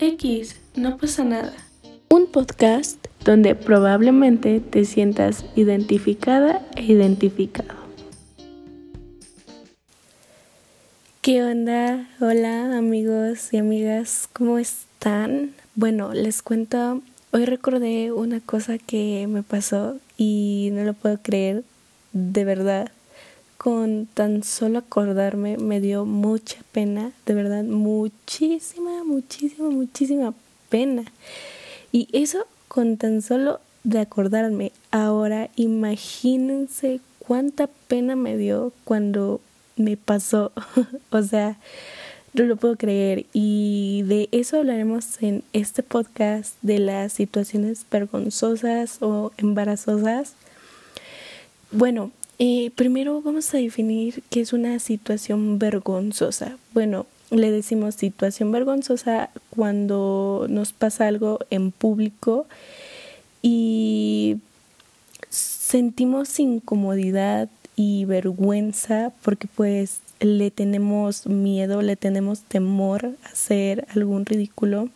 X, no pasa nada. Un podcast donde probablemente te sientas identificada e identificado. ¿Qué onda? Hola amigos y amigas, ¿cómo están? Bueno, les cuento, hoy recordé una cosa que me pasó y no lo puedo creer, de verdad con tan solo acordarme me dio mucha pena, de verdad, muchísima, muchísima, muchísima pena. Y eso con tan solo de acordarme. Ahora imagínense cuánta pena me dio cuando me pasó. o sea, no lo puedo creer. Y de eso hablaremos en este podcast, de las situaciones vergonzosas o embarazosas. Bueno, eh, primero vamos a definir qué es una situación vergonzosa. Bueno, le decimos situación vergonzosa cuando nos pasa algo en público y sentimos incomodidad y vergüenza porque pues le tenemos miedo, le tenemos temor a hacer algún ridículo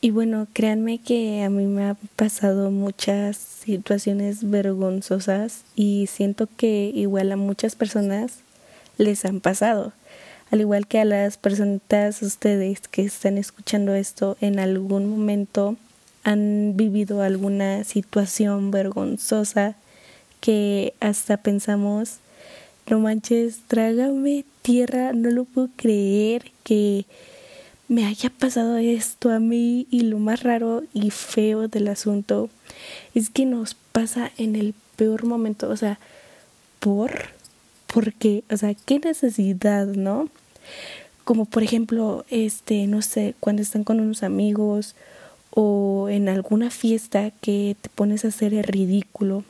y bueno, créanme que a mí me ha pasado muchas situaciones vergonzosas y siento que igual a muchas personas les han pasado. Al igual que a las personitas ustedes que están escuchando esto en algún momento han vivido alguna situación vergonzosa que hasta pensamos, no manches, trágame tierra, no lo puedo creer que me haya pasado esto a mí y lo más raro y feo del asunto es que nos pasa en el peor momento, o sea, por, porque, o sea, qué necesidad, ¿no? Como por ejemplo, este, no sé, cuando están con unos amigos o en alguna fiesta que te pones a hacer el ridículo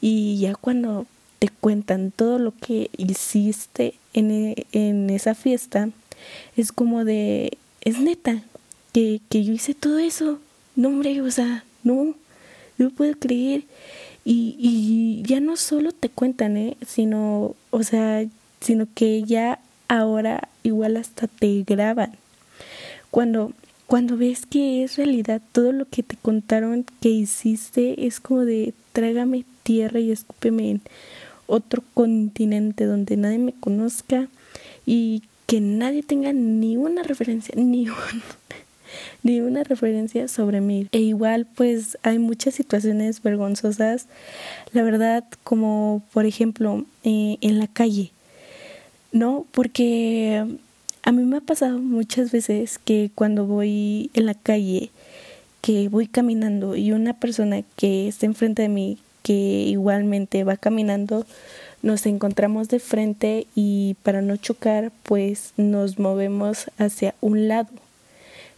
y ya cuando te cuentan todo lo que hiciste en, en esa fiesta, es como de es neta que, que yo hice todo eso. No, hombre, o sea, no, no puedo creer. Y, y ya no solo te cuentan, ¿eh? Sino, o sea, sino que ya ahora igual hasta te graban. Cuando, cuando ves que es realidad todo lo que te contaron que hiciste, es como de trágame tierra y escúpeme en otro continente donde nadie me conozca y que nadie tenga ni una referencia, ni, ni una referencia sobre mí. E igual pues hay muchas situaciones vergonzosas, la verdad, como por ejemplo eh, en la calle, ¿no? Porque a mí me ha pasado muchas veces que cuando voy en la calle, que voy caminando y una persona que está enfrente de mí, que igualmente va caminando, nos encontramos de frente y para no chocar pues nos movemos hacia un lado.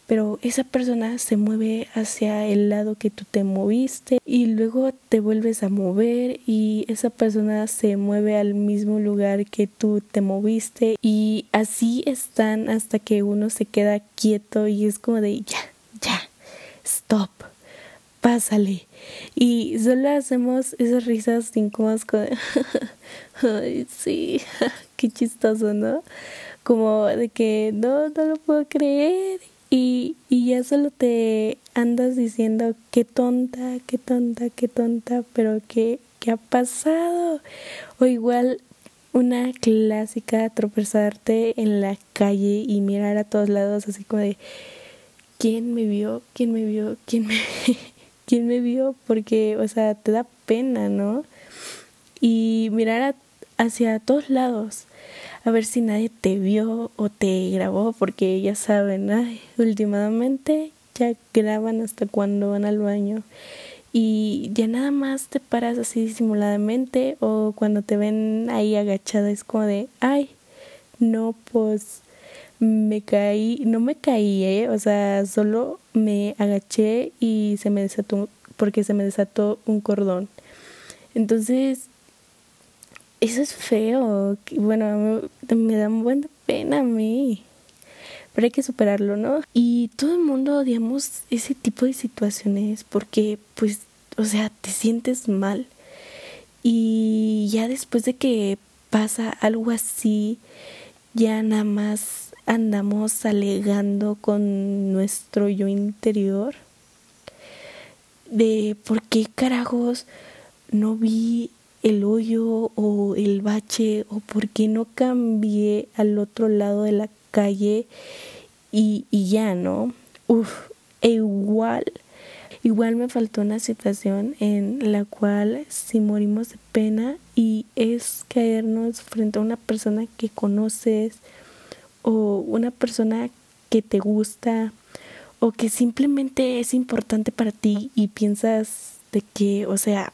Pero esa persona se mueve hacia el lado que tú te moviste y luego te vuelves a mover y esa persona se mueve al mismo lugar que tú te moviste y así están hasta que uno se queda quieto y es como de ya, ya, stop pásale. Y solo hacemos esas risas incómodas con... Ay, sí, qué chistoso, ¿no? Como de que no, no lo puedo creer. Y, y ya solo te andas diciendo qué tonta, qué tonta, qué tonta, pero qué, qué ha pasado. O igual una clásica tropezarte en la calle y mirar a todos lados así como de ¿quién me vio? ¿quién me vio? ¿quién me quién me vio, porque, o sea, te da pena, ¿no? Y mirar hacia todos lados, a ver si nadie te vio o te grabó, porque ya saben, ay, últimamente ya graban hasta cuando van al baño y ya nada más te paras así disimuladamente o cuando te ven ahí agachada es como de, ay, no, pues me caí, no me caí, ¿eh? o sea, solo me agaché y se me desató, porque se me desató un cordón. Entonces, eso es feo, bueno, me da buena pena a mí, pero hay que superarlo, ¿no? Y todo el mundo odiamos ese tipo de situaciones porque, pues, o sea, te sientes mal. Y ya después de que pasa algo así, ya nada más andamos alegando con nuestro yo interior de por qué carajos no vi el hoyo o el bache o por qué no cambié al otro lado de la calle y, ya, ¿no? Uf, e igual, igual me faltó una situación en la cual si morimos de pena y es caernos frente a una persona que conoces o una persona que te gusta o que simplemente es importante para ti y piensas de que, o sea,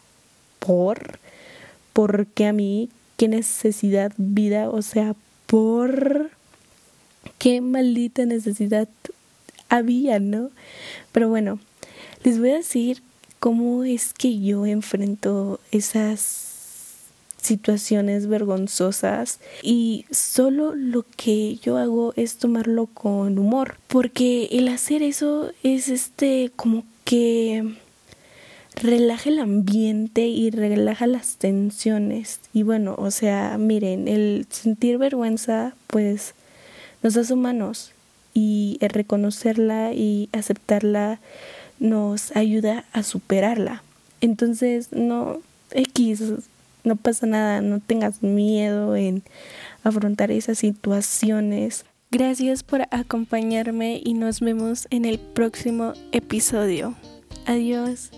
por, porque a mí, qué necesidad vida, o sea, por qué maldita necesidad había, ¿no? Pero bueno, les voy a decir cómo es que yo enfrento esas situaciones vergonzosas y solo lo que yo hago es tomarlo con humor porque el hacer eso es este como que relaja el ambiente y relaja las tensiones. Y bueno o sea miren el sentir vergüenza pues nos hace humanos y el reconocerla y aceptarla nos ayuda a superarla entonces no X no pasa nada, no tengas miedo en afrontar esas situaciones. Gracias por acompañarme y nos vemos en el próximo episodio. Adiós.